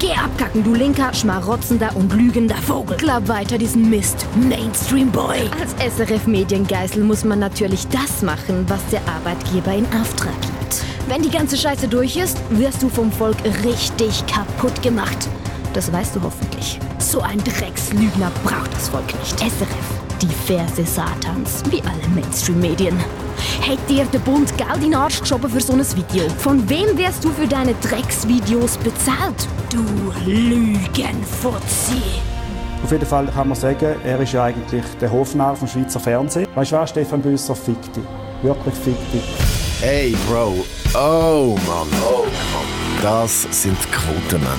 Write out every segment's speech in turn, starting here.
Geh abkacken, du linker, schmarotzender und lügender Vogel. Glaub weiter diesen Mist, Mainstream Boy. Als SRF-Mediengeißel muss man natürlich das machen, was der Arbeitgeber in Auftrag gibt. Wenn die ganze Scheiße durch ist, wirst du vom Volk richtig kaputt gemacht. Das weißt du hoffentlich. So ein Dreckslügner braucht das Volk nicht. SRF, die Verse Satans, wie alle Mainstream-Medien. Hat dir der Bund Geld in den Arsch geschoben für so ein Video? Von wem wirst du für deine Drecksvideos bezahlt? Du Lügenfuzzi! Auf jeden Fall kann man sagen, er ist ja eigentlich der Hofnarr vom Schweizer Fernsehen. Weißt du was, Stefan Büsser, fick dich. Wirklich fick dich. Hey, Bro. Oh, Mann. Oh, Mann. Das sind Quotenmänner.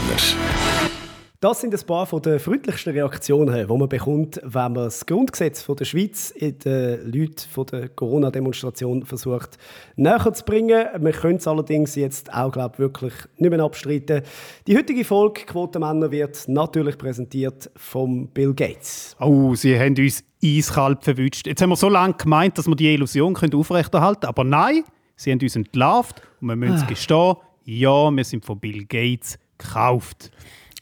Das sind ein paar von den freundlichsten Reaktionen, die man bekommt, wenn man das Grundgesetz von der Schweiz in den Leuten von der Corona-Demonstration versucht näher zu bringen. Wir können es allerdings jetzt auch glaub, wirklich nicht mehr abstreiten. Die heutige Folge Quotenmänner wird natürlich präsentiert von Bill Gates. Oh, Sie haben uns eiskalt verwünscht. Jetzt haben wir so lange gemeint, dass wir die Illusion aufrechterhalten können, aber nein, Sie haben uns entlarvt und wir müssen ah. gestehen, ja, wir sind von Bill Gates gekauft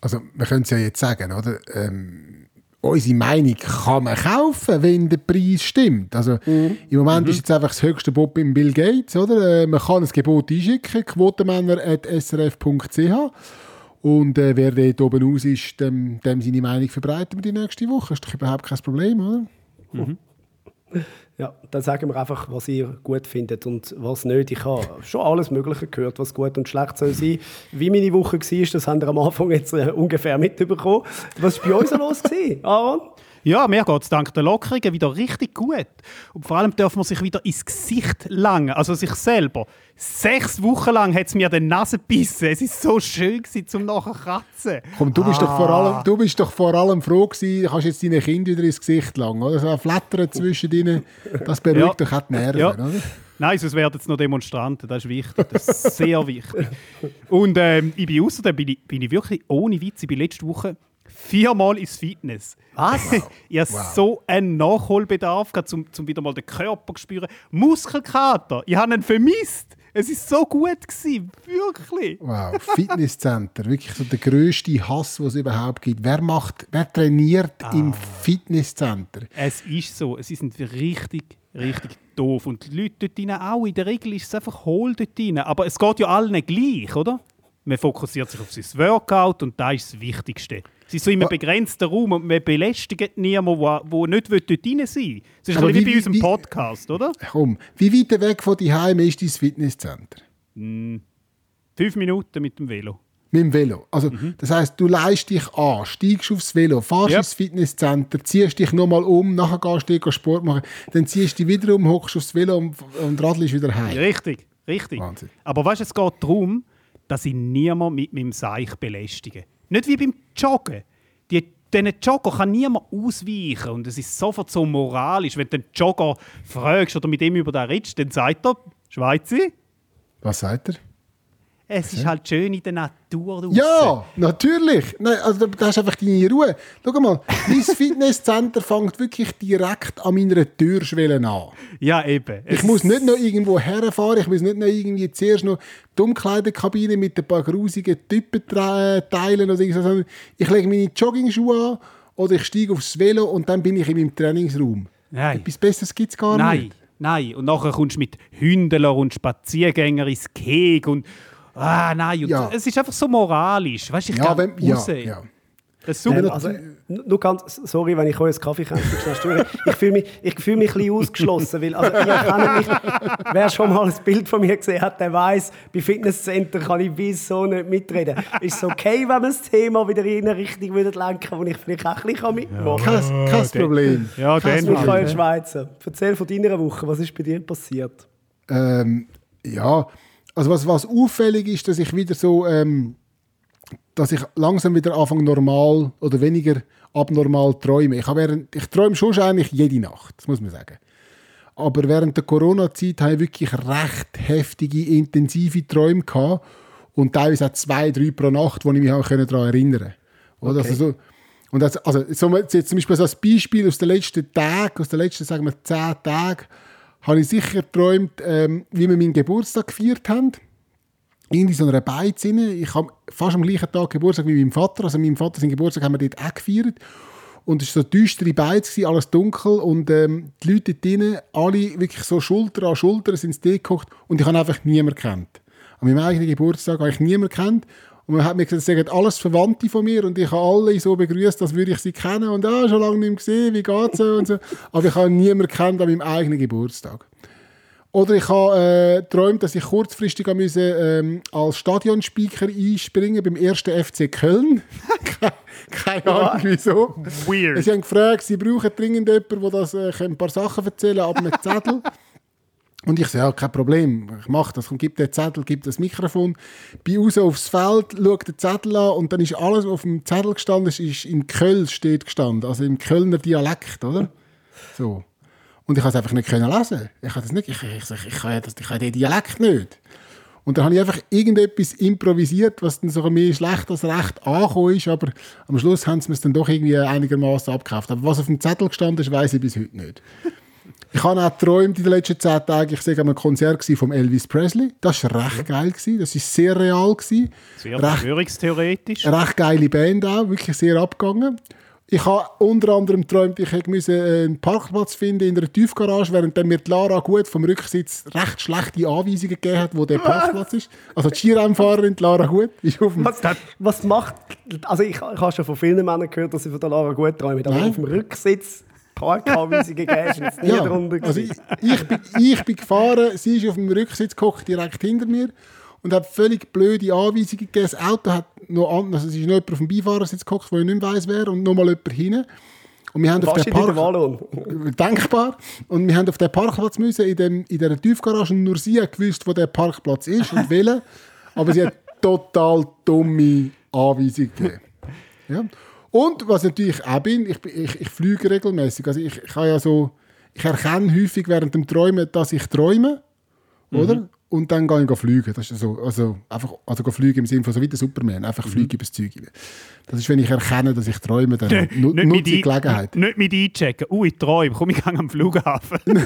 also wir können es ja jetzt sagen, oder? Ähm, unsere Meinung kann man kaufen, wenn der Preis stimmt. Also mhm. im Moment mhm. ist jetzt einfach das höchste Bob im Bill Gates, oder? Äh, man kann ein Gebot einschicken, quotenmänner.srf.ch und äh, wer dort oben aus ist, dem, dem seine Meinung verbreiten wir die nächste Woche. Das ist doch überhaupt kein Problem, oder? Mhm. Ja, dann sagen wir einfach, was ihr gut findet und was nicht. Ich habe schon alles Mögliche gehört, was gut und schlecht soll sein. Wie meine Woche war, das haben wir am Anfang jetzt äh, ungefähr mitbekommen. Was war bei uns los, Aaron? Ja, mir geht es dank der Lockerungen wieder richtig gut. Und vor allem darf man sich wieder ins Gesicht langen, also sich selber. Sechs Wochen lang hat es mir den Nase gebissen. Es war so schön, gewesen, zum nachher kratzen. Komm, du bist, ah. doch vor allem, ah. du bist doch vor allem froh gewesen, kannst jetzt deine Kinder wieder ins Gesicht langen, oder? So ein Flattern zwischen ihnen, das beruhigt ja. doch auch die Nerven, ja. oder? Nein, sonst werden jetzt noch Demonstranten, das ist wichtig, das ist sehr wichtig. Und ähm, ich bin außerdem bin ich, bin ich wirklich ohne Witz, ich bin letzte Woche viermal ins Fitness. Was? ich habe wow. so einen Nachholbedarf, um, um wieder mal den Körper zu spüren. Muskelkater, ich habe ihn vermisst. Es war so gut gewesen, wirklich. Wow, Fitnesscenter, wirklich so der grösste Hass, den es überhaupt gibt. Wer macht, wer trainiert ah. im Fitnesscenter? Es ist so, sie sind richtig, richtig doof und die Leute dort rein auch. In der Regel ist es einfach hohl dort rein. Aber es geht ja allen gleich, oder? Man fokussiert sich auf sein Workout und das ist das Wichtigste. Sie sind so in einem begrenzten Raum und man belästigt niemanden, der nicht dort rein sein will. Das ist ein wie, wie bei unserem wie, Podcast, oder? Komm, wie weit weg von Heim ist dein Fitnesscenter? Hm, fünf Minuten mit dem Velo. Mit dem Velo. Also, mhm. das heisst, du leist dich an, steigst aufs Velo, fährst yep. ins Fitnesscenter, ziehst dich nochmal um, nachher gehst du Sport machen, dann ziehst du dich wieder um, hockst aufs Velo und, und radelst wieder heim. Richtig, richtig. Wahnsinn. Aber weißt du, es geht darum, dass ich niemand mit meinem Seich belästige. Nicht wie beim Joggen. Die, diesen Jogger kann niemand ausweichen. Und es ist sofort so moralisch. Wenn du den Jogger fragst oder mit ihm über den redest, dann sagt er, Schweizer. Was sagt er? Es ist halt schön in der Natur. Draussen. Ja, natürlich. Nein, also, da hast du einfach deine Ruhe. Schau mal, mein Fitnesscenter fängt wirklich direkt an meiner Türschwelle an. Ja, eben. Ich es muss nicht noch irgendwo herfahren. Ich muss nicht noch irgendwie zuerst noch die Umkleidekabine mit ein paar grusigen Typen teilen. Oder so. Ich lege meine Joggingschuhe an oder ich steige aufs Velo und dann bin ich in meinem Trainingsraum. Nein. Etwas Besseres gibt es gar Nein. nicht. Nein, und nachher kommst du mit Hündler und Spaziergängern ins Keg und ah nein, ja. es ist einfach so moralisch. Weißt, ich ja, wenn, ja, ja. Das super. Ähm, also, nur ganz, sorry, wenn ich euch einen Kaffee schnell Ich fühle mich, ich fühl mich ein bisschen ausgeschlossen, weil also, ich mich, wer schon mal ein Bild von mir gesehen hat, der weiß, bei Fitnesscenter kann ich bis so nicht mitreden. Ist es okay, wenn wir das Thema wieder in eine Richtung lenken würde, wo ich vielleicht auch ein bisschen mitmachen kann? Kein, kein Problem. Ja, kein Michael Schweizer, erzähl von deiner Woche, was ist bei dir passiert? Ähm, ja, also was, was auffällig ist, dass ich wieder so, ähm, dass ich langsam wieder anfange normal oder weniger abnormal träume. Ich, während, ich träume schon eigentlich jede Nacht, das muss man sagen. Aber während der Corona-Zeit hatte ich wirklich recht heftige, intensive Träume gehabt und teilweise auch zwei, drei pro Nacht, wo ich mich auch daran erinnern konnte. Okay. Also so, und das, also so, jetzt zum Beispiel so als Beispiel aus den letzten Tagen, aus den letzten, sagen wir, zehn Tagen, habe ich sicher geträumt, ähm, wie wir meinen Geburtstag gefeiert haben. irgendwie so einer Beiz. Ich habe fast am gleichen Tag Geburtstag wie mein Vater. Also meinem Vater seinen Geburtstag haben wir dort auch gefeiert. Und es war so düstere Beiz, alles dunkel. Und ähm, die Leute drinnen, alle wirklich so Schulter an Schulter sind sie gekocht. Und ich habe einfach niemanden kennt. An meinem eigenen Geburtstag habe ich niemanden kennt. Und man hat mir gesagt, das sind alles Verwandte von mir und ich habe alle so begrüßt, als würde ich sie kennen und ah, schon lange nicht mehr gesehen, wie geht's und so. Aber ich habe niemanden kennt an meinem eigenen Geburtstag. Oder ich habe äh, geträumt, dass ich kurzfristig müssen, ähm, als Stadionspeaker einspringen beim ersten FC Köln. Keine Ahnung wieso. Weird. Sie haben gefragt, sie brauchen dringend jemanden, der das, äh, ein paar Sachen erzählen kann, ab einem Zettel. Und ich sage, ja, kein Problem, ich mache das. Gib den Zettel, gib das Mikrofon. Bin raus aufs Feld, schaue den Zettel an und dann ist alles, was auf dem Zettel gestanden ist, ist in Köln steht gestanden. Also im Kölner Dialekt, oder? So. Und ich konnte es einfach nicht können lesen. Ich kann das nicht, ich, ich, ich, ich, kann, das, ich kann den Dialekt nicht. Und dann habe ich einfach irgendetwas improvisiert, was dann sogar mehr schlecht als recht angekommen ist, aber am Schluss haben sie es dann doch irgendwie einigermaßen abgekauft. Aber was auf dem Zettel gestanden ist, weiß ich bis heute nicht. Ich habe auch geträumt in den letzten zehn Tagen, ich war an einem Konzert von Elvis Presley. Das war recht geil. Gewesen. Das war sehr real. Gewesen. Sehr verschwörungstheoretisch. Recht geile Band auch, wirklich sehr abgegangen. Ich habe unter anderem geträumt, ich hätte äh, einen Parkplatz finden in einer Tiefgarage, während mir die Lara gut vom Rücksitz recht schlechte Anweisungen gegeben hat, wo der Parkplatz ist. Also die Skirennfahrerin, die Lara Gut, ist auf dem... Was, was macht... Also ich, ich habe schon von vielen Männern gehört, dass sie von der Lara Gut träumen, aber Nein. auf dem Rücksitz Parkanweisungen geben, ist nie Ja, drunter also ich, ich, bin, ich bin gefahren, sie ist auf dem Rücksitz gehockt, direkt hinter mir und hat völlig blöde Anweisungen gegeben. Das Auto hat noch an, also es ist noch jemand auf dem Beifahrersitz gehockt, wo ich nicht weiss wer und nochmal jemand hinten. Und wir haben auf den der Park... Denkbar. Und wir haben auf den Parkplatz müssen, in, dem, in dieser Tiefgarage. Und nur sie hat gewusst, wo der Parkplatz ist und welcher. Aber sie hat total dumme Anweisungen gegeben. Ja. Und was natürlich auch bin, ich, ich, ich fliege regelmäßig. Also ich, ich, ja so, ich erkenne häufig während dem Träumen, dass ich träume. Oder? Und dann gehe ich fliegen. Das ist so, also einfach, also gehen fliegen im Sinne von so wie der Superman, einfach fliegen übers Zeug. Das ist, wenn ich erkenne, dass ich träume, dann nu Nicht nutze mit ich die Gelegenheit. Nicht mit einchecken. Uh, ich träume. Komm, ich gehe am Flughafen.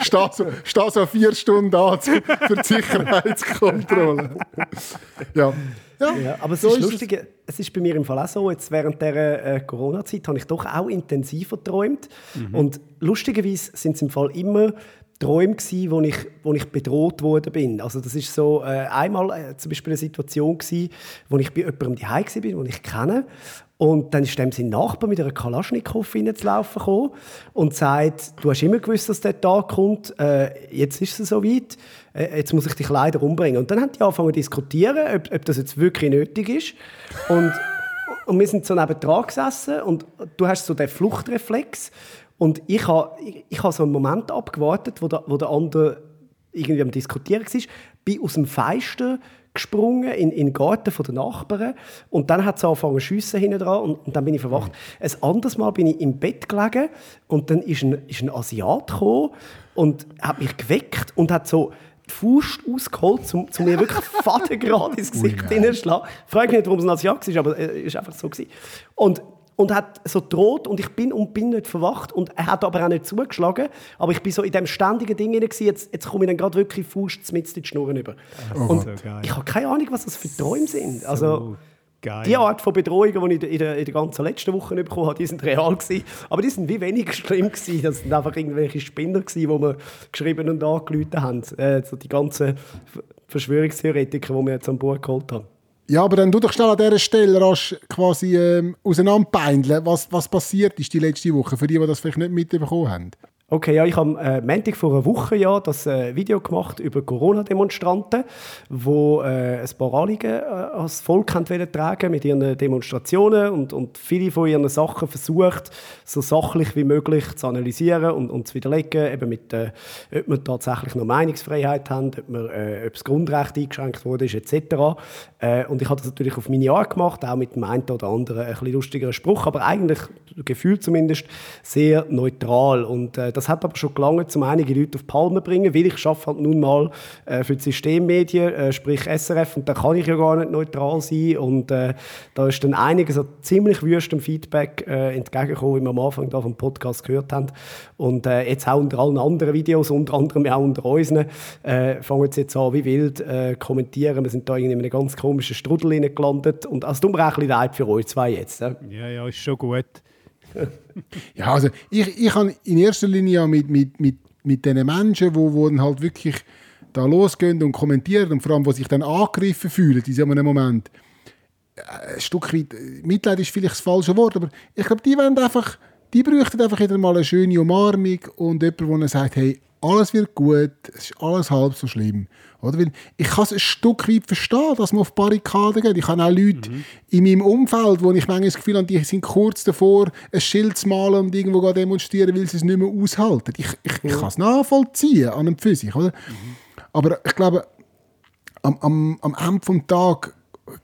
Steh so, steh so vier Stunden an zu- für die Sicherheitskontrolle. ja. Ja, Ja, aber es so ist es. lustig, es ist bei mir im Fall auch so, jetzt während der äh, Corona-Zeit habe ich doch auch intensiver geträumt. Und lustigerweise sind es im Fall immer Träume gewesen, wo ich, wo ich bedroht worden bin. Also das ist so äh, einmal äh, zum Beispiel eine Situation gewesen, wo ich bei jemandem daheim war, den ich kenne. Und dann ist dem sein Nachbar mit einer Kalaschnikow reinzulaufen gekommen und sagt, du hast immer gewusst, dass der Tag kommt, äh, jetzt ist es soweit, äh, jetzt muss ich dich leider umbringen. Und dann haben die angefangen zu diskutieren, ob, ob das jetzt wirklich nötig ist. Und, und wir sind so nebendran gesessen und du hast so den Fluchtreflex. Und ich habe ich, ich ha so einen Moment abgewartet, wo der, wo der andere irgendwie am Diskutieren war, bin aus dem Fenster gesprungen in, in den Garten der Nachbarn und dann hat es angefangen zu schiessen hinten dran und, und dann bin ich verwacht. Ein anderes Mal bin ich im Bett gelegen und dann ist ein, ist ein Asiat gekommen und hat mich geweckt und hat so die Faust ausgeholt, um, um mir wirklich fadengerade ins Gesicht hineinzuschlagen. Ich frage mich nicht, warum es ein Asiat war, aber es war einfach so. Gewesen. Und und hat so droht und ich bin und bin nicht verwacht und er hat aber auch nicht zugeschlagen, aber ich bin so in dem ständigen Ding hinein jetzt, jetzt komme ich dann gerade wirklich Fuß mit in die Schnurren über. und so ich habe keine Ahnung, was das für Träume sind. Also So geil. die Art von Bedrohungen, die ich in der, in der ganzen letzten Woche bekommen habe, die sind real gewesen, aber die sind wie weniger schlimm gewesen. Das sind einfach irgendwelche Spinner gewesen, die wir geschrieben und angerufen haben. Äh, so die ganzen Ver- Verschwörungstheoretiker, die wir jetzt an Bord geholt haben. Ja, aber dann du doch schnell an dieser Stelle rasch quasi ähm, auseinanderpeindeln, was, was passiert ist die letzte Woche, für die, die das vielleicht nicht mitbekommen haben. Okay, ja, ich habe äh, Montag vor einer Woche ja das äh, Video gemacht über Corona-Demonstranten, wo äh, ein paar Anliegen äh, als Volk wollen tragen mit ihren Demonstrationen und, und viele von ihren Sachen versucht, so sachlich wie möglich zu analysieren und, und zu widerlegen, eben mit, äh, ob wir tatsächlich noch Meinungsfreiheit haben, ob, äh, ob das Grundrecht eingeschränkt wurde, etc. Äh, und ich habe das natürlich auf meine Art gemacht, auch mit dem einen oder anderen ein bisschen lustigeren Spruch, aber eigentlich, gefühlt zumindest, sehr neutral. Und äh, das hat aber schon gelangt, um einige Leute auf die Palme zu bringen, weil ich arbeite halt nun mal äh, für die Systemmedien, äh, sprich SRF, und da kann ich ja gar nicht neutral sein. Und äh, da ist dann einiges so ziemlich wüstem Feedback äh, entgegengekommen, wie wir am Anfang da vom Podcast gehört haben. Und äh, jetzt auch unter allen anderen Videos, unter anderem auch unter unseren, äh, fangen sie jetzt an, wie wild kommentieren. Wir sind da in einem ganz komischen Strudel gelandet. Und also tut mir auch ein bisschen leid für euch zwei jetzt. Ja, ja ist schon gut. ja, also ich, ich habe in erster Linie mit, mit, mit, mit den Menschen, wo, wo dann halt wirklich da losgehen und kommentieren und vor allem, die sich dann angegriffen fühlen in diesem Moment, äh, ein Stück weit, Mitleid ist vielleicht das falsche Wort, aber ich glaube, die wollen einfach, die bräuchten einfach wieder mal eine schöne Umarmung und jemand, der sagt, hey, alles wird gut, es ist alles halb so schlimm. Oder? Weil ich kann es ein Stück weit verstehen, dass man auf Barrikaden geht. Ich habe auch Leute mhm. in meinem Umfeld, wo ich manchmal das Gefühl habe, die sind kurz davor, ein Schild zu malen und irgendwo demonstrieren, weil sie es nicht mehr aushalten. Ich, ich, ich kann es nachvollziehen an einem Physik. Oder? Mhm. Aber ich glaube, am, am, am Ende des Tages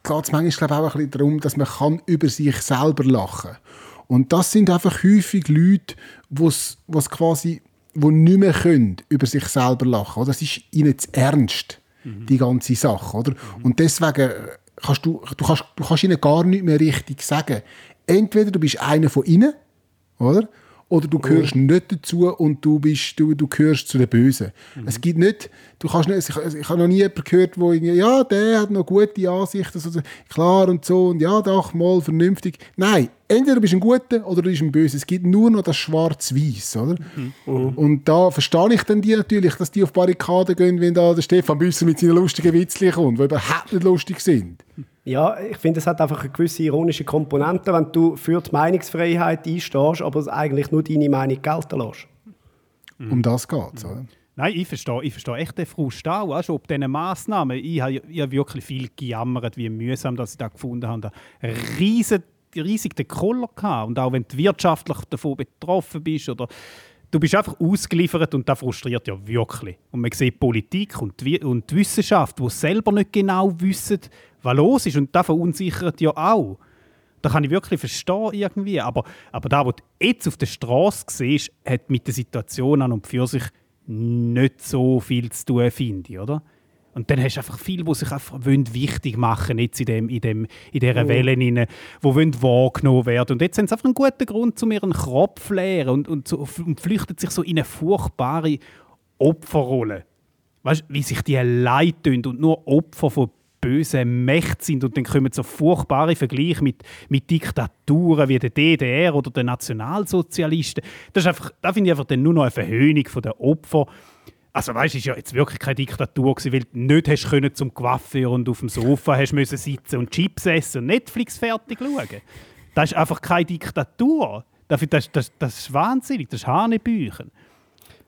geht es manchmal auch ein bisschen darum, dass man kann über sich selber lachen kann. Und das sind einfach häufig Leute, was quasi die nicht mehr können über sich selber lachen können. Das ist ihnen zu ernst, mhm. die ganze Sache. Oder? Mhm. Und deswegen kannst du, du, kannst, du kannst ihnen gar nicht mehr richtig sagen. Entweder du bist einer von ihnen, oder? Oder du gehörst oh. nicht dazu und du, bist, du, du gehörst zu den Bösen. Mhm. Es gibt nicht, du kannst nicht, ich, ich habe noch nie jemanden gehört, wo irgendwie, ja, der hat noch gute Ansichten, so, klar und so, und ja, doch, mal vernünftig. Nein, entweder du bist ein Guter oder du bist ein Böser. Es gibt nur noch das Schwarz-Weiß, oder? Mhm. Mhm. Und da verstehe ich dann die natürlich, dass die auf Barrikaden gehen, wenn da der Stefan Büsser mit seinen lustigen Witzchen kommt, die überhaupt nicht lustig sind. Ja, ich finde, es hat einfach eine gewisse ironische Komponente, wenn du für die Meinungsfreiheit einstehst, aber eigentlich nur deine Meinung gelten lässt. Mhm. Um das geht es, oder? Nein, ich verstehe, ich verstehe echt den Frust auch, weißt, ob diese Massnahmen. Ich habe, ich habe wirklich viel gejammert, wie mühsam dass ich das gefunden habe. Riesen, riesig den Koller gehabt. Und auch wenn du wirtschaftlich davon betroffen bist oder du bist einfach ausgeliefert und das frustriert ja wirklich. Und man sieht Politik und die, und die Wissenschaft, die selber nicht genau wissen, was los ist. Und das verunsichert ja auch. Da kann ich wirklich verstehen irgendwie. Aber, aber da, was du jetzt auf der Straße siehst, hat mit der Situation an und für sich nicht so viel zu tun, finde ich, oder? Und dann hast du einfach viele, die sich einfach wichtig machen jetzt in, dem, in, dem, in dieser oh. Welle, die wahrgenommen werden. Und jetzt haben sie einfach einen guten Grund, um ihren Kopf zu leeren und, und, so, und flüchten sich so in eine furchtbare Opferrolle. Weißt du, wie sich die leid tun und nur Opfer von bösen Mächten sind. Und dann kommen so furchtbare Vergleiche mit, mit Diktaturen wie der DDR oder den Nationalsozialisten. Das, ist einfach, das finde ich einfach dann nur noch eine Verhöhnung der Opfer also weißt, es war ja jetzt wirklich keine Diktatur gewesen, weil du nicht hast können zum Coiffeur und auf dem Sofa hast müssen sitzen und Chips essen und Netflix fertig schauen. Das ist einfach keine Diktatur. Das, das, das, das ist wahnsinnig, das ist Hanebüchen.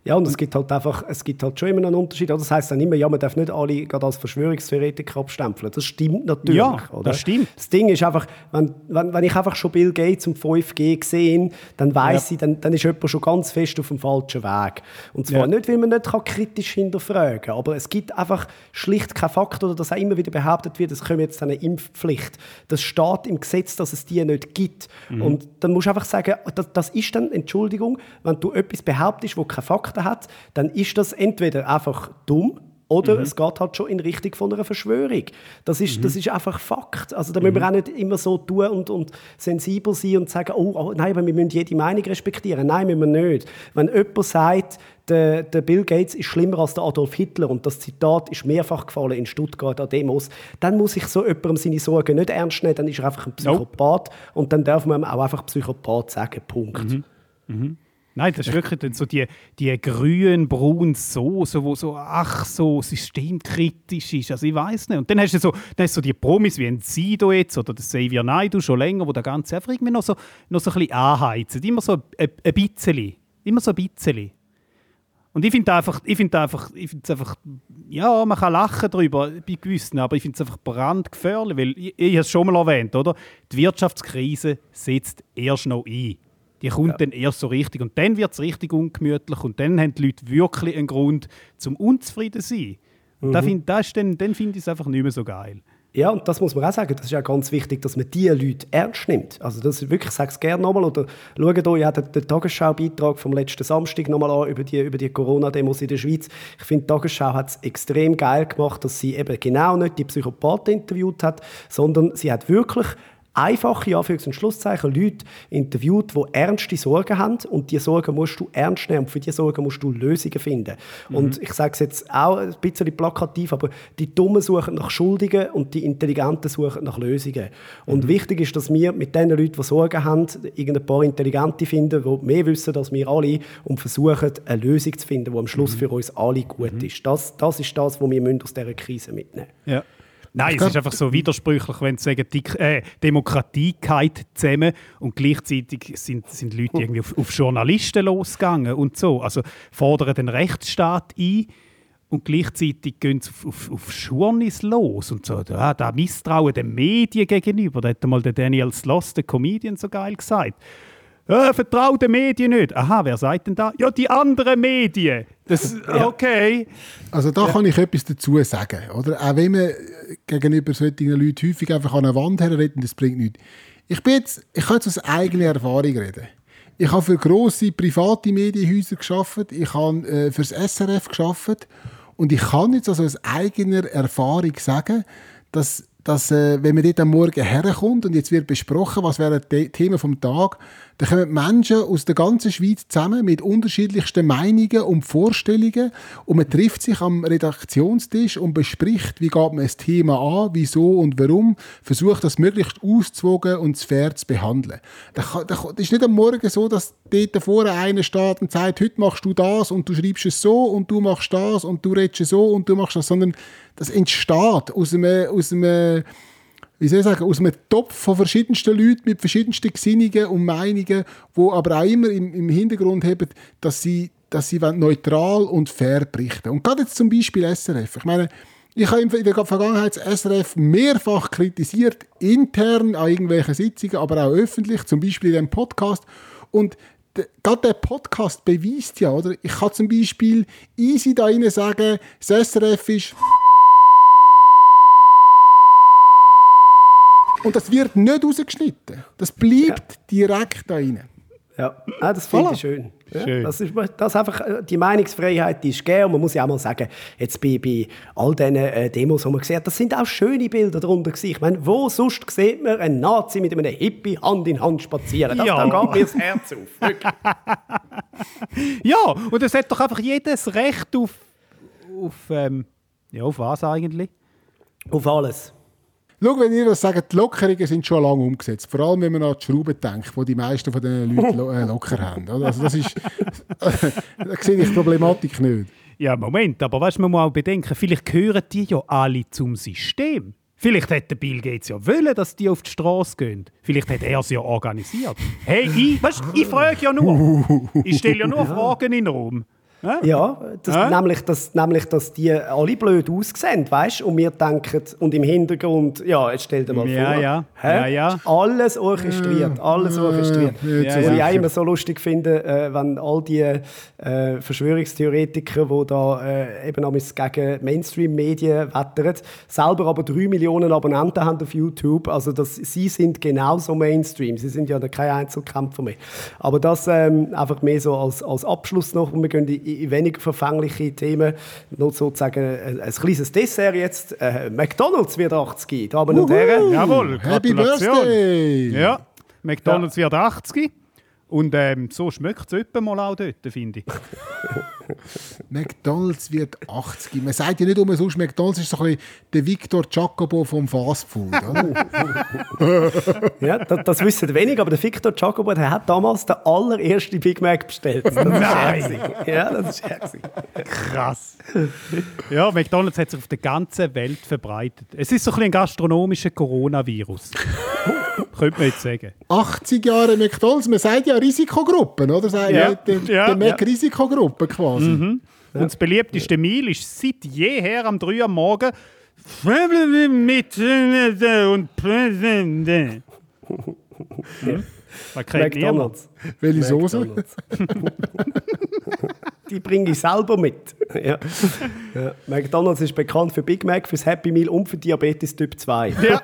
Ja, und es gibt halt einfach, es gibt halt schon immer einen Unterschied. Das heißt dann immer, ja, man darf nicht alle gerade als Verschwörungstheoretiker abstempeln. Das stimmt natürlich. Ja, oder? das stimmt. Das Ding ist einfach, wenn, wenn, wenn ich einfach schon Bill Gates und 5G sehe, dann weiß ja. ich, dann, dann ist jemand schon ganz fest auf dem falschen Weg. Und zwar ja. nicht, weil man nicht kann kritisch hinterfragen kann, aber es gibt einfach schlicht keinen Fakt, oder dass auch immer wieder behauptet wird, es kommt jetzt eine Impfpflicht. Das steht im Gesetz, dass es die nicht gibt. Mhm. Und dann musst du einfach sagen, das, das ist dann, Entschuldigung, wenn du etwas behauptest, wo keine Fakten Fakten hat, dann ist das entweder einfach dumm oder mhm. es geht halt schon in Richtung von einer Verschwörung. Das ist, mhm. das ist einfach Fakt. Also da müssen wir mhm. auch nicht immer so tun und, und sensibel sein und sagen, oh, oh, nein, aber wir müssen jede Meinung respektieren. Nein, müssen wir nicht. Wenn jemand sagt, der, der, Bill Gates ist schlimmer als der Adolf Hitler und das Zitat ist mehrfach gefallen in Stuttgart an Demos, dann muss ich so jemandem seine Sorgen nicht ernst nehmen, dann ist er einfach ein Psychopath nope. und dann darf man auch einfach Psychopath sagen, Punkt. Mhm. Mhm. Nein, das ist wirklich dann so die, die grün-braune Soße, wo so, ach so, systemkritisch ist. Also ich weiß nicht. Und dann hast du so, dann hast du so die Promis wie ein Sido jetzt oder der Xavier Naidu schon länger, wo das Ganze einfach irgendwie noch so, noch so ein bisschen anheizen. Immer so ein, ein bisschen. Immer so ein bisschen. Und ich finde einfach, ich finde einfach, ich finde einfach, ja, man kann lachen darüber bei gewissen, aber ich finde es einfach brandgefährlich, weil ich, ich habe es schon mal erwähnt, oder? Die Wirtschaftskrise setzt erst noch ein. Die kommt ja. dann erst so richtig und dann wird es richtig ungemütlich und dann haben die Leute wirklich einen Grund zum unzufrieden zu sein. Mhm. Da find, das dann, dann finde ich es einfach nicht mehr so geil. Ja, und das muss man auch sagen, das ist ja ganz wichtig, dass man diese Leute ernst nimmt. Also das ist wirklich, ich sage es gerne nochmal, oder schaut euch ja den, den Tagesschau-Beitrag vom letzten Samstag nochmal an über die, über die Corona-Demos in der Schweiz. Ich finde, die Tagesschau hat es extrem geil gemacht, dass sie eben genau nicht die Psychopathen interviewt hat, sondern sie hat wirklich einfache, Anführungs- und Schlusszeichen, Leute interviewt, die ernste Sorgen haben und diese Sorgen musst du ernst nehmen und für diese Sorgen musst du Lösungen finden. Mhm. Und ich sage es jetzt auch ein bisschen plakativ, aber die Dummen suchen nach Schuldigen und die Intelligenten suchen nach Lösungen. Und mhm. wichtig ist, dass wir mit den Leuten, die Sorgen haben, irgendein paar Intelligente finden, die mehr wissen als wir alle und versuchen, eine Lösung zu finden, die am Schluss mhm. für uns alle gut mhm. ist. Das, das ist das, was wir aus dieser Krise mitnehmen müssen. Ja. Nein, es ist einfach so widersprüchlich, wenn sie sagen, die, äh, Demokratie geht zusammen und gleichzeitig sind, sind Leute irgendwie auf, auf, Journalisten losgegangen und so. Also fordern den Rechtsstaat ein und gleichzeitig gehen sie auf, auf, auf Journeys los und so. Ja, da Misstrauen den Medien gegenüber, da hat mal der Daniel Sloss, der Comedian, so geil gesagt. Äh, vertraue den Medien nicht. Aha, wer sagt denn da? Ja, die anderen Medien. Das, okay. Also da kann ich etwas dazu sagen. Oder? Auch wenn man gegenüber solchen Leuten häufig einfach an eine Wand herreden, das bringt nichts. Ich, bin jetzt, ich kann jetzt aus eigener Erfahrung reden. Ich habe für grosse private Medienhäuser geschafft. Ich habe äh, für das SRF geschafft. Und ich kann jetzt also aus eigener Erfahrung sagen, dass dass, äh, wenn man dort am Morgen herkommt und jetzt wird besprochen, was wären die Themen vom Tag, dann kommen Menschen aus der ganzen Schweiz zusammen mit unterschiedlichsten Meinungen und Vorstellungen und man trifft sich am Redaktionstisch und bespricht, wie geht man das Thema an, wieso und warum, versucht das möglichst auszuwogen und fair zu behandeln. Das ist nicht am Morgen so, dass dort vorne einer steht und sagt, heute machst du das und du schreibst es so und du machst das und du redest so und du machst das, sondern das entsteht aus einem, aus einem wie soll ich sagen, aus einem Topf von verschiedensten Leuten mit verschiedensten Gesinnungen und Meinungen, wo aber auch immer im, im Hintergrund haben, dass sie, dass sie neutral und fair berichten. Und gerade jetzt zum Beispiel SRF. Ich meine, ich habe in der Vergangenheit das SRF mehrfach kritisiert, intern an irgendwelchen Sitzungen, aber auch öffentlich, zum Beispiel in dem Podcast. Und gerade der Podcast beweist ja, oder? Ich kann zum Beispiel easy da sagen, das SRF ist Und das wird nicht rausgeschnitten. Das bleibt ja. direkt da rein. Ja, ah, das finde ich schön. Ja, schön. Das ist, das einfach, äh, die Meinungsfreiheit die ist gegeben. man muss ja auch mal sagen, jetzt bei, bei all diesen äh, Demos, die man gesehen hat, das sind auch schöne Bilder darunter gewesen. Ich meine, wo sonst sieht man einen Nazi mit einem Hippie Hand in Hand spazieren? Das, ja. Da geht mir das Herz auf. ja, und es hat doch einfach jedes Recht auf, auf, ähm, ja, auf was eigentlich? Auf alles. Schau, wenn ihr das sagt, die Lockerungen sind schon lange umgesetzt. Vor allem, wenn man an die Schrauben denkt, die die meisten von diesen Leuten lo äh, locker haben. Also das ist, da sehe ich die Problematik nicht. Ja, Moment, aber weißt, man muss auch bedenken, vielleicht gehören die ja alle zum System. Vielleicht hätte Bill Gates ja wollen, dass die auf die Straße gehen. Vielleicht hätte er sie ja organisiert. Hey, ich, weißt, ich frage ja nur. Ich stelle ja nur Fragen in den Raum. Ja, ja, das, ja? Nämlich, dass, nämlich, dass die alle blöd aussehen, weißt Und wir denken, und im Hintergrund, ja, jetzt stell dir mal ja, vor. Ja, ja. ja. Alles orchestriert, alles orchestriert. Ja, ja, Was ich auch immer so lustig finde, äh, wenn all die äh, Verschwörungstheoretiker, die da äh, eben gegen Mainstream-Medien wettern, selber aber drei Millionen Abonnenten haben auf YouTube, also das, sie sind genauso Mainstream, sie sind ja kein Einzelkämpfer mehr. Aber das ähm, einfach mehr so als, als Abschluss noch, und wir gehen in weniger verfängliche Themen. Noch sozusagen ein, ein kleines Dessert jetzt. Äh, McDonalds wird 80, Damen und Herren. Jawohl, Happy Birthday! Ja, McDonalds ja. wird 80. Und ähm, so schmeckt es mal auch dort, finde ich. McDonalds wird 80. Man sagt ja nicht umsonst, McDonalds ist so ein bisschen der Victor Jacobo vom Fastfood. ja, das, das, wissen wenig, aber der Victor Jacobo der hat damals den allerersten Big Mac bestellt. Das Nein! Ja, das ist herzig. Krass. Ja, McDonalds hat sich auf der ganzen Welt verbreitet. Es ist so ein, bisschen ein gastronomischer Coronavirus. Könnte man jetzt sagen. 80 Jahre McDonalds, man sagt ja Risikogruppen, oder? Sagt ja, der, der ja, Mac-Risikogruppe quasi. Mhm. Und das beliebteste Meal ist seit jeher am 3 Uhr morgen mit und Präsident. Man kennt McDonalds. Welche Soße? die bringe ich selber mit. Ja. Ja. McDonalds ist bekannt für Big Mac, fürs Happy Meal und für Diabetes Typ 2. Ja.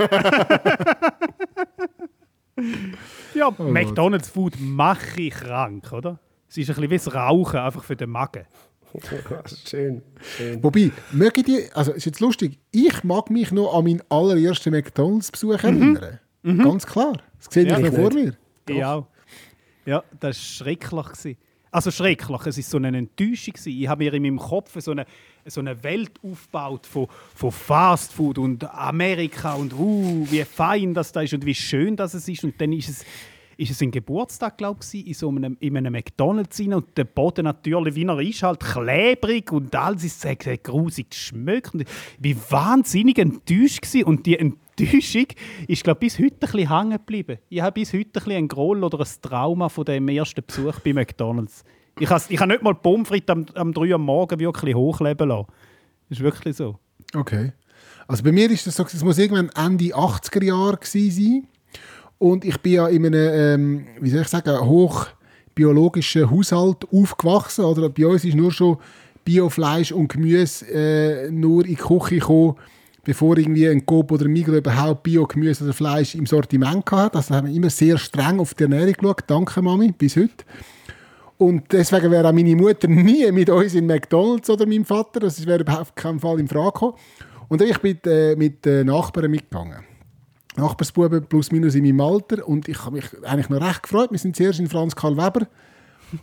ja, McDonalds Food mache ich krank, oder? Es ist ein bisschen wie das Rauchen, einfach für den Magen. schön, schön. Wobei, möge die, also ist jetzt lustig, ich mag mich noch an meinen allerersten McDonalds-Besuch erinnern. Ganz klar. Das sehe ich Ja. noch vor mir. Ich auch. Ja, das war schrecklich. gewesen. Also schrecklich, es war so eine Enttäuschung. gewesen. Ich habe mir in meinem Kopf so eine, so eine Welt aufgebaut von, von Fast Food und Amerika und uh, wie fein das da ist und wie schön das es ist. Und dann ist es, ist es ein Geburtstag, glaube ich, in so einem, in einem McDonalds rein und der Boden natürlich, wie er ist, halt klebrig und alles ist sehr, sehr grusig geschmückt. Und ich war wahnsinnig enttäuscht gewesen. und die Enttäuschung ist, glaube bis heute ein bisschen hängen geblieben. Ich habe bis heute ein einen Groll oder ein Trauma von dem ersten Besuch bei McDonalds. Ich habe ich nicht mal Pommes frites am, am 3 Uhr Morgen wirklich hochleben lassen. Das ist wirklich so. Okay. Also bei mir ist das so, es muss irgendwann Ende 80er Jahre gewesen sein. Und ich bin ja in einem, ähm, wie soll ich sagen, hochbiologischen Haushalt aufgewachsen. Oder bei uns ist nur schon Biofleisch und Gemüse äh, nur in die Küche gekommen, bevor irgendwie ein Coop oder ein Migros überhaupt Bio-Gemüse oder Fleisch im Sortiment hatte. Also haben wir immer sehr streng auf die Ernährung geschaut. Danke, Mami, bis heute. Und deswegen wäre auch meine Mutter nie mit uns in McDonalds oder meinem Vater. Das wäre überhaupt keinen Fall in Frage gekommen. Und ich bin äh, mit den Nachbarn mitgegangen. Nachbarsbuben plus minus in meinem Alter. Und ich habe mich eigentlich noch recht gefreut. Wir sind zuerst in Franz Karl Weber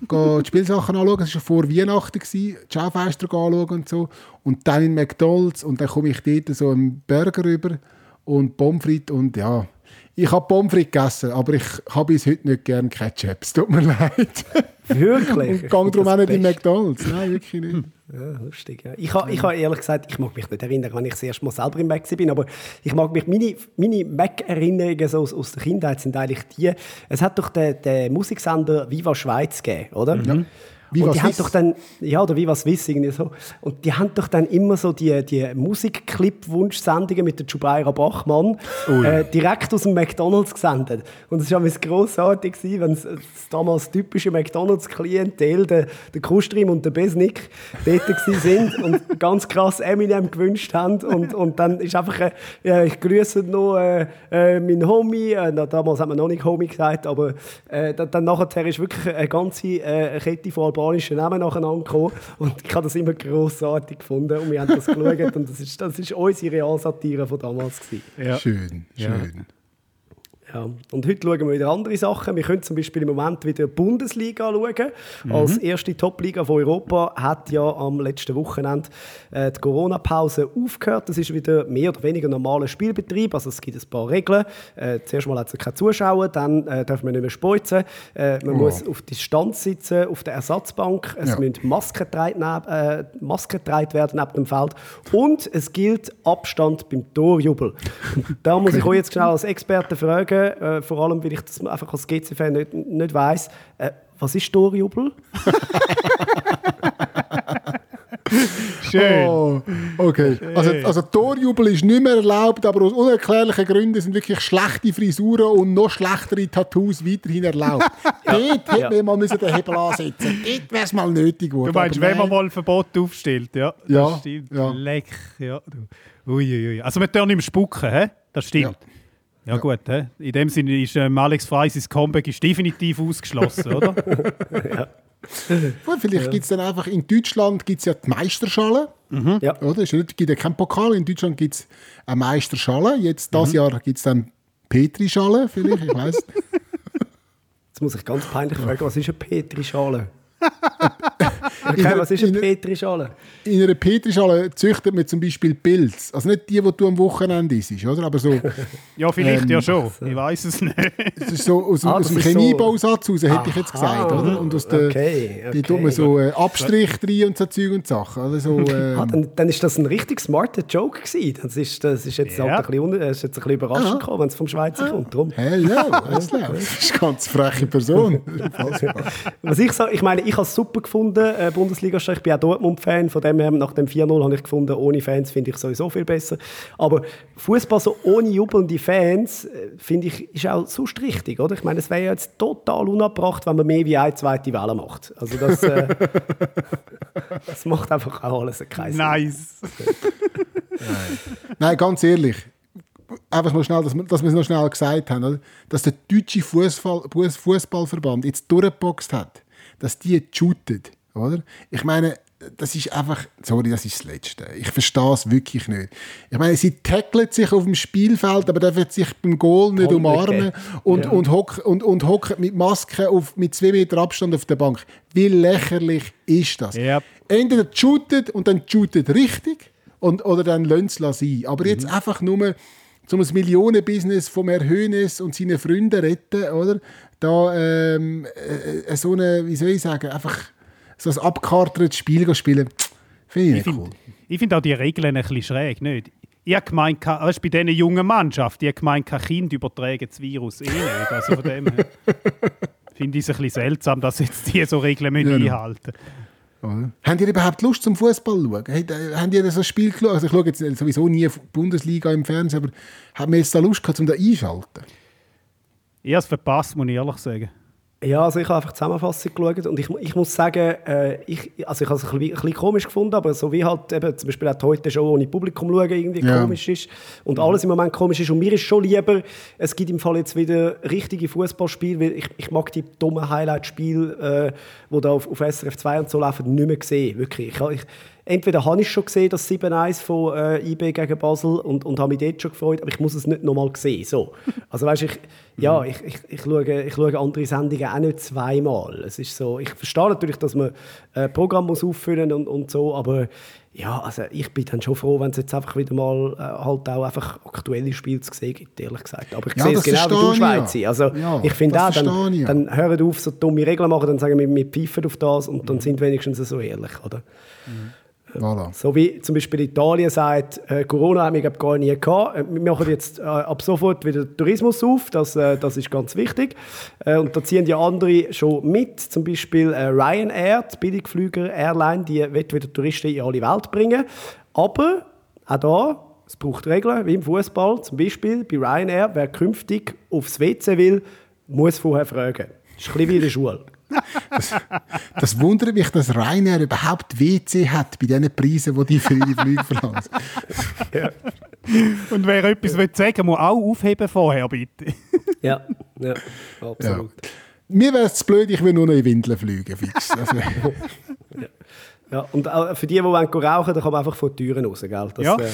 gehen die Spielsachen anschauen. Es war vor Weihnachten, die Schaufenster anschauen und so. Und dann in McDonalds und dann komme ich dort so einen Burger rüber und Pommes frites und ja... Ich habe Pommes frites gegessen, aber ich habe bis heute nicht gerne Ketchup. Es tut mir leid. Wirklich? Und gang darum auch nicht in McDonalds. Nein, wirklich nicht. Ja, lustig. Ja. Ich habe ich ha ehrlich gesagt, ich mag mich nicht erinnern, wenn ich das erste Mal selber im Mac bin, aber ich mag mich, meine, meine Mac-Erinnerungen so aus, aus der Kindheit sind eigentlich die, es hat doch den, den Musiksender Viva Schweiz gegeben, oder? Viva und die haben doch dann, ja, oder Viva Swiss irgendwie so. Und die haben doch dann immer so die, die Musikclip-Wunschsendungen mit der Jubaira Bachmann äh, direkt aus dem McDonalds gesendet. Und es war damals grossartig, gewesen, wenn das damals typische McDonalds-Klientel, der, der Kustrim und der Besnik, dort sind und ganz krass Eminem gewünscht haben. Und, und dann ist einfach, äh, ja, ich grüße noch äh, äh, meinen Homie, äh, damals hat man noch nicht Homie gesagt, aber äh, dann, dann nachher ist wirklich eine ganze äh, Kette von albanischen Namen nacheinander gekommen. Und ich habe das immer grossartig gefunden und wir haben das geschaut und das ist, das ist unsere Realsatire von damals. Gewesen. Ja. Schön, schön. Ja. Und heute schauen wir wieder andere Sachen. Wir können zum Beispiel im Moment wieder die Bundesliga schauen. Als erste Top-Liga von Europa hat ja am letzten Wochenende äh, die Corona-Pause aufgehört. Das ist wieder mehr oder weniger normaler Spielbetrieb. Also es gibt ein paar Regeln. Äh, zuerst mal hat es keine Zuschauer, dann äh, darf man nicht mehr speuzen. Äh, man Oh. muss auf Distanz sitzen, auf der Ersatzbank. Es Ja. müssen Masken getragen, äh, Masken getragen werden neben dem Feld. Und es gilt Abstand beim Torjubel. Da muss ich euch jetzt schnell als Experte fragen, äh, vor allem, weil ich das einfach als GC-Fan nicht, nicht weiss. Äh, was ist Torjubel? Schön. Oh, okay. Also, also Torjubel ist nicht mehr erlaubt, aber aus unerklärlichen Gründen sind wirklich schlechte Frisuren und noch schlechtere Tattoos weiterhin erlaubt. Dort hätte man mal müssen den Hebel ansetzen Dort wäre es mal nötig geworden. Du meinst, Aber wenn man mal ein Verbot aufstellt, ja. Das Ja, stimmt. ja. Leck, ja. du. Ui, ui, ui. Also wir dürfen nicht mehr spucken, hä? Das stimmt. Ja, gut, hä? in dem Sinne ist ähm, Alex Frey sein Comeback ist definitiv ausgeschlossen, oder? Gut, vielleicht gibt es dann einfach in Deutschland gibt's ja die Meisterschale. Ja. Oder? Es gibt ja keinen Pokal. In Deutschland gibt es eine Meisterschale. Jetzt, das Jahr gibt es dann Petri-Schale, vielleicht, ich weiß Jetzt muss ich ganz peinlich fragen, was ist eine Petrischale? Okay, was ist eine in- Petrischale? In einer Petrischale züchtet man zum Beispiel Pilz. Also nicht die, die du am Wochenende isst, oder? Aber so, Ja, vielleicht Ähm, ja schon. Ich weiß es nicht. es ist so aus, dem- Ah, aus dem ist so- Chemiebausatz raus, hätte ich jetzt gesagt, oder? Und aus der, okay, Die tut man okay. so äh, Abstrich rein und so Zeug und Sachen. Oder? So, äh, Ah, dann, dann ist das ein richtig smarter Joke gewesen. Das ist, das ist jetzt, Ja. halt ein bisschen, ist jetzt ein bisschen überraschend gekommen, wenn es vom Schweizer kommt. Drum. Hello. Das ist eine ganz freche Person. Was ich sage, ich meine, ich habe es super gefunden, äh, Bundesliga stehen. Ich bin auch Dortmund-Fan, von dem her, nach dem 4-0 habe ich gefunden, ohne Fans finde ich sowieso viel besser. Aber Fußball so ohne jubelnde Fans, äh, finde ich, ist auch sonst richtig, oder? Ich meine, es wäre ja jetzt total unabbracht, wenn man mehr wie eine zweite Welle macht. Also das, äh, das macht einfach auch alles keinen Sinn. Nice. Nein, ganz ehrlich. Einfach noch schnell, dass wir, dass wir es noch schnell gesagt haben, oder? dass der deutsche Fußball, Fuß- Fußballverband jetzt durchgeboxt hat, dass die shooten, oder? Ich meine, das ist einfach, sorry, das ist das Letzte. Ich verstehe es wirklich nicht. Ich meine, sie tackeln sich auf dem Spielfeld, aber dürfen sich beim Goal nicht umarmen und, Ja. und, hock, und, und hocken mit Maske auf, mit zwei Meter Abstand auf der Bank. Wie lächerlich ist das? Yep. Entweder shootet und dann shootet richtig und, oder dann sie es sein. Aber jetzt Mhm. einfach nur zum ein Millionenbusiness vom Herrn Hönes und seinen Freunden retten, oder? Da ähm, äh, äh, so eine, wie soll ich sagen, einfach so ein abgekartetes Spiel spielen, finde ich Ich finde cool. ich find auch die Regeln ein bisschen schräg, nicht? Ich habe gemeint, weißt, bei diesen jungen Mannschaft, die habe gemeint, kein Kind übertragen das Virus eh nicht. Also von dem finde ich es ein bisschen seltsam, dass jetzt die so Regeln müssen Ja, einhalten? Habt ihr überhaupt Lust zum Fußball zu schauen? Habt, äh, habt ihr so ein Spiel geschaut? Also ich schaue jetzt sowieso nie Bundesliga im Fernsehen, aber haben wir jetzt da Lust gehabt, um da einschalten? Ich habe es verpasst, muss ich ehrlich sagen. Ja, also ich habe einfach die Zusammenfassung geschaut und ich, ich muss sagen, äh, ich, also ich habe es ein bisschen, ein bisschen komisch gefunden, aber so wie halt eben zum Beispiel auch heute Show ohne Publikum schauen irgendwie Ja. komisch ist und alles im Moment komisch ist und mir ist schon lieber, es gibt im Fall jetzt wieder richtige Fußballspiele, weil ich, ich mag die dummen Highlight-Spiele, äh, die da auf, auf SRF 2 und so laufen, nicht mehr sehen, wirklich. Ich, ich, entweder habe ich schon gesehen, das 7-1 von äh, IB gegen Basel und, und habe mich dort schon gefreut, aber ich muss es nicht nochmal sehen. So. Also weißt, ich, ja, ich, ich, ich, schaue, ich schaue andere Sendungen auch nicht zweimal. Es ist so, ich verstehe natürlich, dass man äh, Programm muss auffüllen und, und so, aber ja, also ich bin dann schon froh, wenn es jetzt einfach wieder mal äh, halt auch einfach aktuelle Spiele zu sehen gibt, ehrlich gesagt. Aber ich Ja, sehe es das genau wie du, ja. Schweizer. Also Ja, ich finde auch, dann, ja. dann hören auf, so dumme Regeln machen, dann sagen wir, wir pfeifen auf das und Mhm. dann sind wenigstens so ehrlich, oder? Voilà. So wie zum Beispiel Italien sagt, äh, Corona haben wir glaub, gar nie gehabt. Äh, Wir machen jetzt äh, ab sofort wieder Tourismus auf, das, äh, das ist ganz wichtig. Äh, und da ziehen die anderen schon mit, zum Beispiel äh, Ryanair, die Billigflüger-Airline, die wird wieder Touristen in alle Welt bringen. Aber auch da, es braucht Regeln, wie im Fußball. Zum Beispiel bei Ryanair, wer künftig aufs WC will, muss vorher fragen. Das ist ein bisschen wie in der Schule. Das wundert mich, dass Ryanair überhaupt WC hat bei diesen Preisen, die die für ihre Flüge verlangen. Und wer etwas will sagen muss auch aufheben vorher, bitte. Ja, ja absolut. Mir wäre es blöd, ich will nur noch in Windeln fliegen, fix. Also, Ja, und auch für die, die wollen gehen rauchen, da kann man einfach vor die Türen raus, gell? Das, Ja. äh,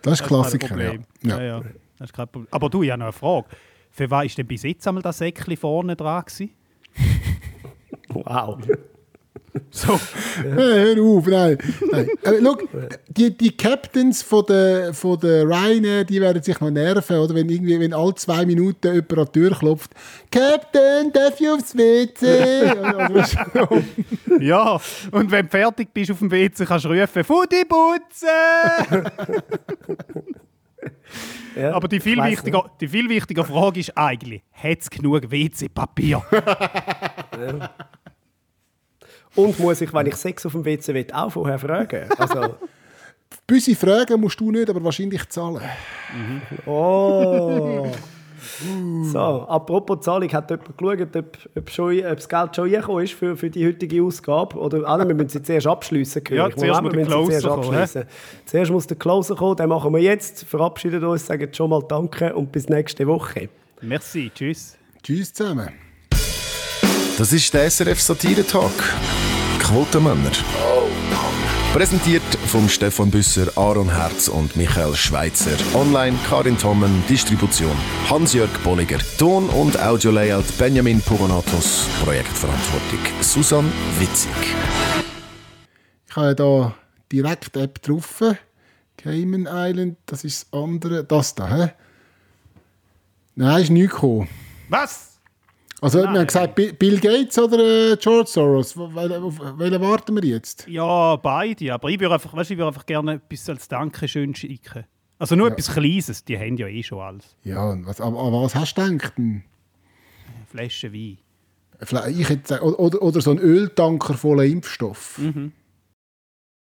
das ist kein Klassiker, ja. Problem. ja. Ja, ja. Das ist kein Problem. Aber du, ich habe noch eine Frage. Für was ist denn bis jetzt einmal das Säckchen vorne dran gewesen? Wow. So. Hey, hör auf, nein. nein. Aber, schau, die, die Captains von der, von der Ryanair, die werden sich noch nerven, oder? Wenn, irgendwie, wenn alle zwei Minuten jemand an die Tür klopft. Captain, darf ich aufs WC? Ja, und wenn du fertig bist auf dem WC, kannst du rufen, Fudi putzen! Ja, Aber die viel, wichtiger, die viel wichtiger Frage ist eigentlich, hat es genug WC-Papier? nicht. Und muss ich, wenn ich Sex auf dem WC will, auch vorher fragen? Also, Büsse fragen musst du nicht, aber wahrscheinlich zahlen. oh. So, apropos Zahlung, hat jemand geschaut, ob, ob, schon, ob das Geld schon reingekommen ist für, für die heutige Ausgabe? Oder, ah, nein, wir müssen sie zuerst abschliessen. Ja, Ich zuerst muss wir müssen sie Closer kommen. Zuerst muss der Closer kommen, den machen wir jetzt, verabschieden uns, sagen schon mal Danke und bis nächste Woche. Merci, tschüss. Tschüss zusammen. Das ist der SRF Satire Talk. Quotenmänner. Präsentiert vom Stefan Büsser, Aaron Herz und Michael Schweitzer. Online Karin Tommen, Distribution Hans-Jörg Bolliger. Ton- und Audio-Layout Benjamin Pogonatos. Projektverantwortung Susan Witzig. Ich habe da direkt App drauf. Cayman Island, das ist das andere. Das da, hä? Nein, ist nichts gekommen. Was? Also, wir haben gesagt, Bi- Bill Gates oder äh, George Soros? Auf welchen warten wir jetzt? Ja, beide. Aber ich würde einfach, weißt, ich würde einfach gerne etwas als Dankeschön schicken. Also nur etwas Kleines, die haben ja eh schon alles. Ja, und was, an, was hast du gedacht? Eine Flasche Wein. Ich hätte, oder, oder so ein Öltanker voller Impfstoff. Mhm.